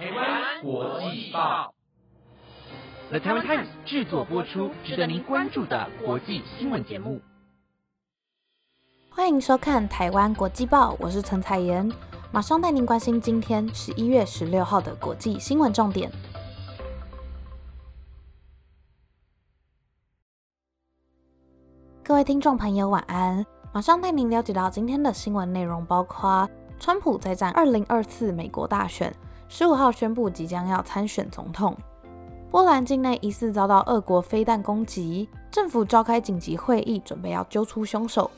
台湾国际报，The Taiwan Times 制作播出，值得您关注的国际新闻节目。欢迎收看《台湾国际报》，我是陈彩妍，马上带您关心今天十一月十六号的国际新闻重点。各位听众朋友，晚安！马上带您了解到今天的新闻内容，包括川普再战二零二四美国大选，十五号宣布即将要参选总统；波兰境内疑似遭到俄国飞弹攻击，政府召开紧急会议，准备要揪出凶手；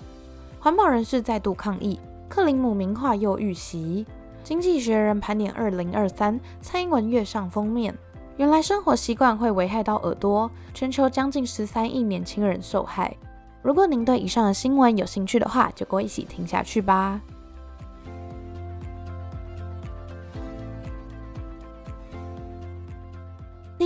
环保人士再度抗议，克林姆名画又遇袭；经济学人盘点二零二三，蔡英文跃上封面。原来生活习惯会危害到耳朵，全球将近十三亿年轻人受害。如果您对以上的新闻有兴趣的话，就跟我一起听下去吧。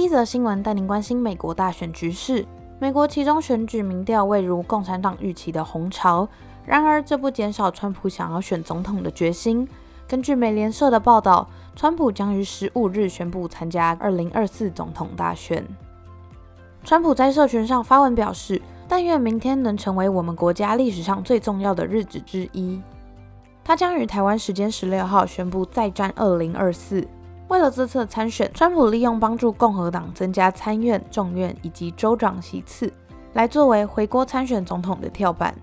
一则新闻带您关心美国大选局势。美国其中选举民调未如共产党预期的红潮，然而这不减少川普想要选总统的决心。根据美联社的报道，川普将于十五日宣布参加二零二四总统大选。川普在社群上发文表示。但愿明天能成为我们国家历史上最重要的日子之一。他将于台湾时间十六号宣布再战二零二四。为了这次参选，川普利用帮助共和党增加参院、众院以及州长席次，来作为回国参选总统的跳板。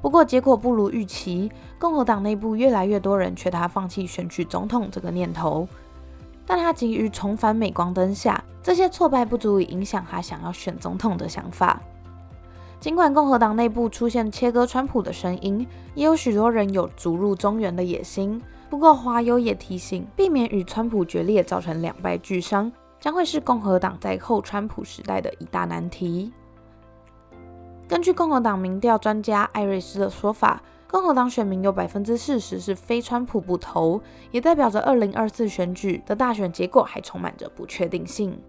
不过结果不如预期，共和党内部越来越多人劝他放弃选举总统这个念头。但他急于重返镁光灯下，这些挫败不足以影响他想要选总统的想法。尽管共和党内部出现切割川普的声音，也有许多人有逐入中原的野心。不过，华友也提醒，避免与川普决裂造成两败俱伤，将会是共和党在后川普时代的一大难题。根据共和党民调专家艾瑞斯的说法，共和党选民有百分之四十是非川普不投，也代表着二零二四选举的大选结果还充满着不确定性。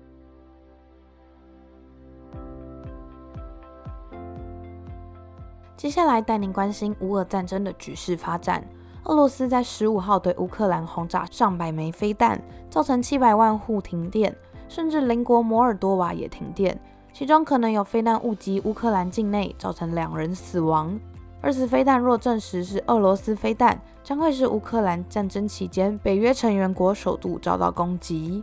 接下来带您关心乌俄战争的局势发展。俄罗斯在十五号对乌克兰轰炸上百枚飞弹，造成七百万户停电，甚至邻国摩尔多瓦也停电，其中可能有飞弹误击乌克兰境内，造成两人死亡。而此飞弹若证实是俄罗斯飞弹，将会是乌克兰战争期间北约成员国首度遭到攻击。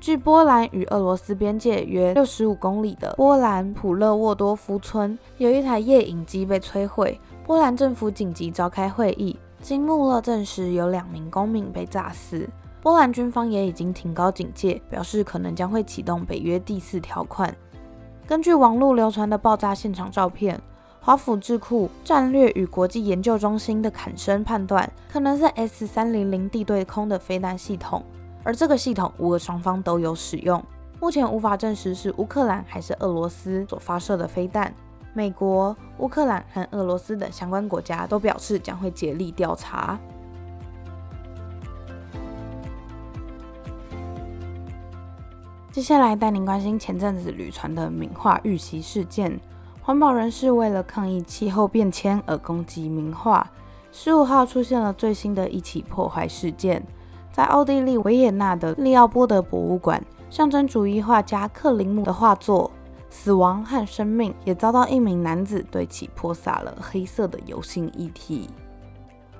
距波兰与俄罗斯边界约六十五公里的波兰普勒沃多夫村，有一台夜影机被摧毁。波兰政府紧急召开会议，金穆勒证实有两名公民被炸死。波兰军方也已经提高警戒，表示可能将会启动北约第四条款。根据网络流传的爆炸现场照片，华府智库战略与国际研究中心的坎森判断，可能是 S 三零零地对空的飞弹系统。而这个系统，乌俄双方都有使用，目前无法证实是乌克兰还是俄罗斯所发射的飞弹。美国、乌克兰和俄罗斯等相关国家都表示将会竭力调查。接下来带您关心前阵子屡传的名画遇袭事件，环保人士为了抗议气候变迁而攻击名画，十五号出现了最新的一起破坏事件。在奥地利维也纳的利奥波德博物馆，象征主义画家克林姆的画作《死亡和生命》也遭到一名男子对其泼洒了黑色的油性液体。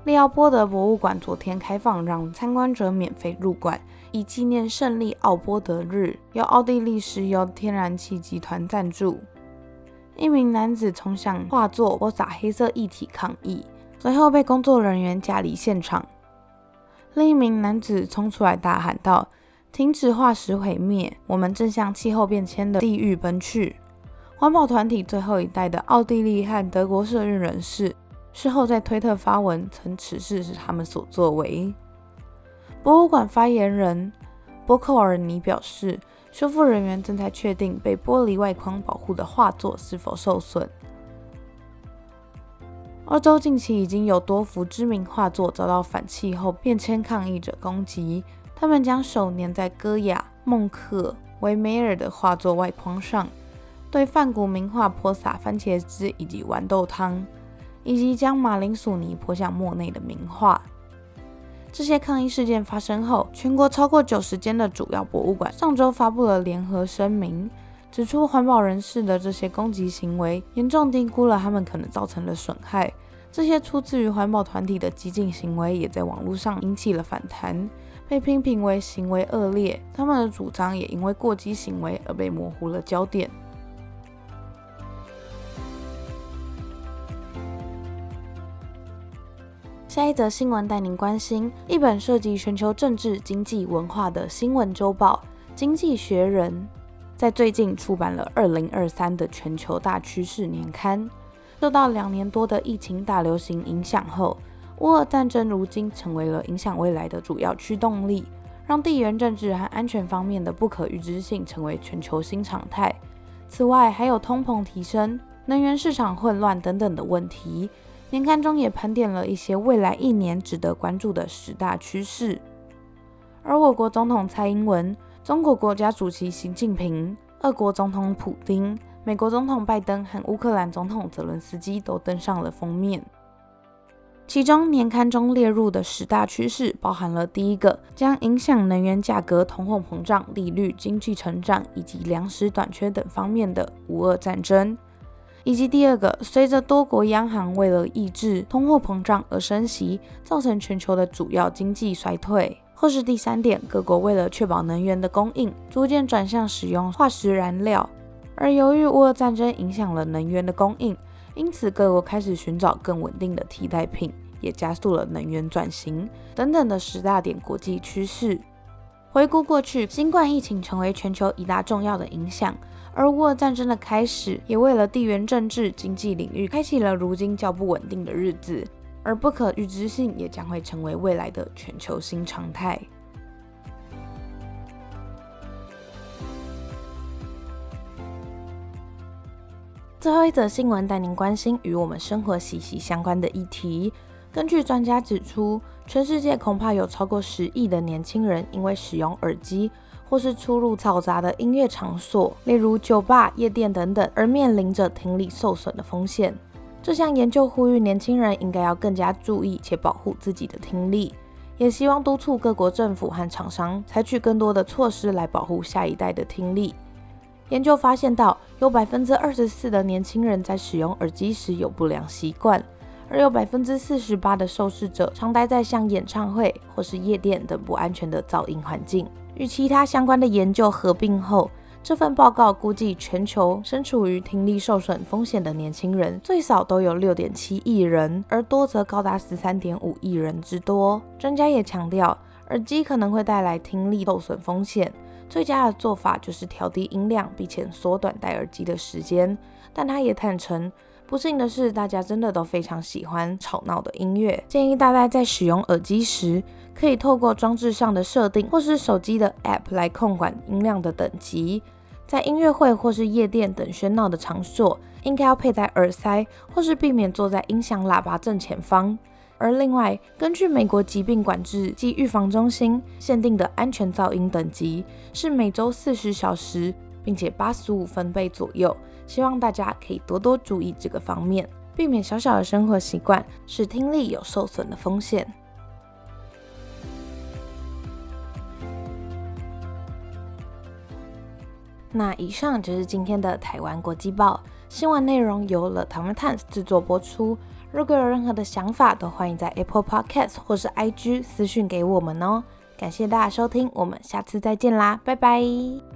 利奥波德博物馆昨天开放让参观者免费入馆，以纪念胜利奥波德日，由奥地利石油天然气集团赞助。一名男子冲向画作泼洒黑色液体抗议，随后被工作人员架离现场。另一名男子冲出来大喊道：“停止化石毁灭！我们正向气候变迁的地狱奔去。”环保团体最后一代的奥地利和德国社运人士事后在推特发文称此事是他们所作为。博物馆发言人波克尔尼表示，修复人员正在确定被玻璃外框保护的画作是否受损。欧洲近期已经有多幅知名画作遭到反气候变迁抗议者攻击，他们将手粘在戈雅、孟克、维梅尔的画作外框上，对梵谷名画泼洒番茄汁以及豌豆汤，以及将马铃薯泥泼向莫内的名画。这些抗议事件发生后，全国超过九十间的主要博物馆上周发布了联合声明，指出环保人士的这些攻击行为严重低估了他们可能造成的损害。这些出自于环保团体的激进行为也在网络上引起了反弹，被批评为行为恶劣。他们的主张也因为过激行为而被模糊了焦点。下一则新闻带您关心一本涉及全球政治、经济、文化的新闻周报《经济学人》在最近出版了二零二三的全球大趋势年刊。受到两年多的疫情大流行影响后，乌俄战争如今成为了影响未来的主要驱动力，让地缘政治和安全方面的不可预知性成为全球新常态。此外，还有通膨提升、能源市场混乱等等的问题。年刊中也盘点了一些未来一年值得关注的十大趋势，而我国总统蔡英文、中国国家主席习近平、俄国总统普京、美国总统拜登和乌克兰总统泽伦斯基都登上了封面。其中，年刊中列入的十大趋势包含了第一个将影响能源价格、通货膨胀、利率、经济成长以及粮食短缺等方面的乌俄战争。以及第二个，随着多国央行为了抑制通货膨胀而升息，造成全球的主要经济衰退；或是第三点，各国为了确保能源的供应，逐渐转向使用化石燃料，而由于乌俄战争影响了能源的供应，因此各国开始寻找更稳定的替代品，也加速了能源转型等等的十大点国际趋势。回顾过去，新冠疫情成为全球一大重要的影响。而乌俄战争的开始，也为了地缘政治、经济领域开启了如今较不稳定的日子，而不可预知性也将会成为未来的全球新常态。最后一则新闻带您关心与我们生活息息相关的议题。根据专家指出，全世界恐怕有超过十亿的年轻人因为使用耳机。或是出入嘈杂的音乐场所，例如酒吧、夜店等等，而面临着听力受损的风险。这项研究呼吁年轻人应该要更加注意且保护自己的听力，也希望督促各国政府和厂商采取更多的措施来保护下一代的听力。研究发现到，有百分之二十四的年轻人在使用耳机时有不良习惯，而有百分之四十八的受试者常待在像演唱会或是夜店等不安全的噪音环境。与其他相关的研究合并后，这份报告估计全球身处于听力受损风险的年轻人最少都有六点七亿人，而多则高达十三点五亿人之多。专家也强调，耳机可能会带来听力受损风险，最佳的做法就是调低音量，并且缩短戴耳机的时间。但他也坦诚，不幸的是，大家真的都非常喜欢吵闹的音乐，建议大家在使用耳机时。可以透过装置上的设定，或是手机的 App 来控管音量的等级。在音乐会或是夜店等喧闹的场所，应该要佩戴耳塞，或是避免坐在音响喇叭正前方。而另外，根据美国疾病管制及预防中心限定的安全噪音等级是每周四十小时，并且八十五分贝左右。希望大家可以多多注意这个方面，避免小小的生活习惯使听力有受损的风险。那以上就是今天的台湾国际报新闻内容，由了台湾 Times 制作播出。如果有任何的想法，都欢迎在 Apple Podcast 或是 IG 私讯给我们哦。感谢大家收听，我们下次再见啦，拜拜。